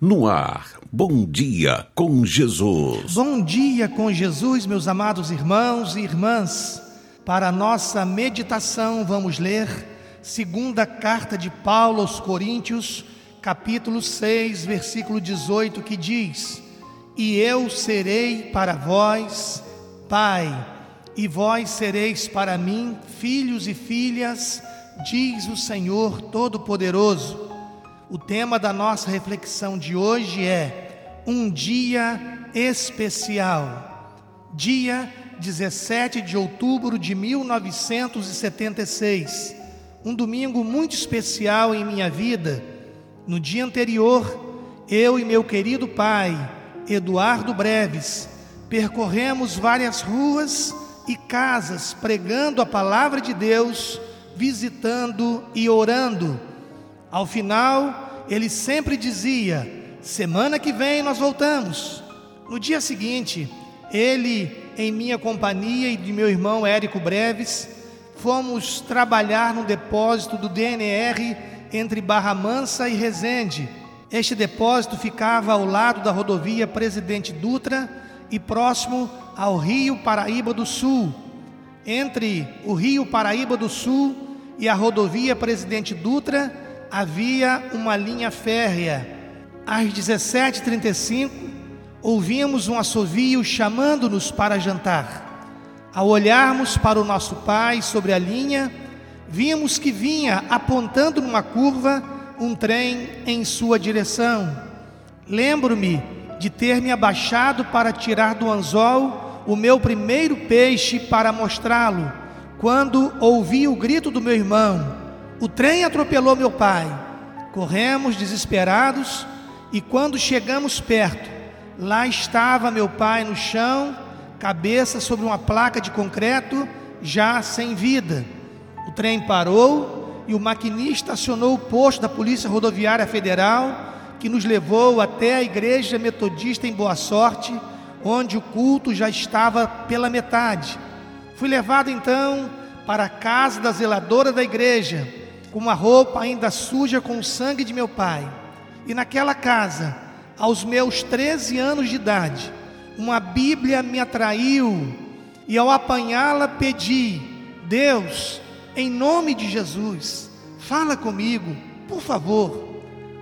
No ar, Bom Dia com Jesus. Bom dia com Jesus, meus amados irmãos e irmãs. Para a nossa meditação, vamos ler segunda carta de Paulo aos Coríntios, capítulo 6, versículo 18, que diz: E eu serei para vós, Pai, e vós sereis para mim, filhos e filhas, diz o Senhor Todo-Poderoso. O tema da nossa reflexão de hoje é um dia especial. Dia 17 de outubro de 1976. Um domingo muito especial em minha vida. No dia anterior, eu e meu querido pai, Eduardo Breves, percorremos várias ruas e casas pregando a palavra de Deus, visitando e orando ao final, ele sempre dizia: semana que vem nós voltamos. No dia seguinte, ele, em minha companhia e de meu irmão Érico Breves, fomos trabalhar no depósito do DNR entre Barra Mansa e Resende. Este depósito ficava ao lado da rodovia Presidente Dutra e próximo ao Rio Paraíba do Sul. Entre o Rio Paraíba do Sul e a rodovia Presidente Dutra, havia uma linha férrea. Às 17h35, ouvimos um assovio chamando-nos para jantar. Ao olharmos para o nosso pai sobre a linha, vimos que vinha apontando numa curva um trem em sua direção. Lembro-me de ter me abaixado para tirar do anzol o meu primeiro peixe para mostrá-lo, quando ouvi o grito do meu irmão. O trem atropelou meu pai. Corremos desesperados e quando chegamos perto, lá estava meu pai no chão, cabeça sobre uma placa de concreto, já sem vida. O trem parou e o maquinista acionou o posto da Polícia Rodoviária Federal, que nos levou até a Igreja Metodista em Boa Sorte, onde o culto já estava pela metade. Fui levado então para a casa da zeladora da igreja com uma roupa ainda suja com o sangue de meu pai. E naquela casa, aos meus 13 anos de idade, uma Bíblia me atraiu e ao apanhá-la pedi: Deus, em nome de Jesus, fala comigo, por favor.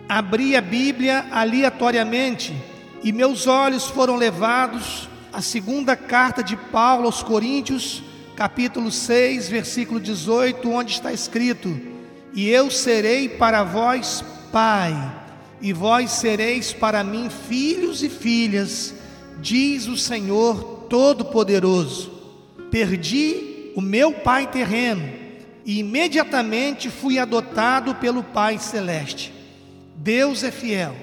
Abri a Bíblia aleatoriamente e meus olhos foram levados à segunda carta de Paulo aos Coríntios, capítulo 6, versículo 18, onde está escrito: e eu serei para vós pai, e vós sereis para mim filhos e filhas, diz o Senhor Todo-Poderoso. Perdi o meu pai terreno e imediatamente fui adotado pelo Pai Celeste. Deus é fiel.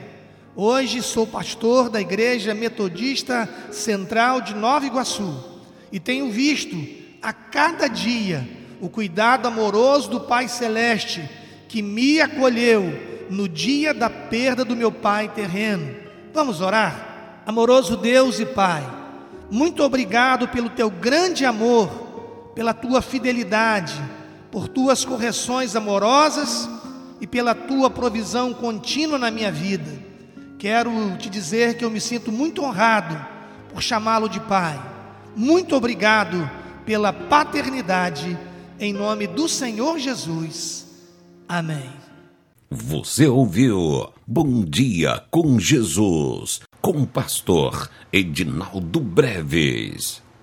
Hoje sou pastor da Igreja Metodista Central de Nova Iguaçu e tenho visto a cada dia o cuidado amoroso do Pai Celeste que me acolheu no dia da perda do meu pai terreno. Vamos orar? Amoroso Deus e Pai, muito obrigado pelo teu grande amor, pela tua fidelidade, por tuas correções amorosas e pela tua provisão contínua na minha vida. Quero te dizer que eu me sinto muito honrado por chamá-lo de Pai. Muito obrigado pela paternidade em nome do Senhor Jesus. Amém. Você ouviu Bom Dia com Jesus, com o pastor Edinaldo Breves.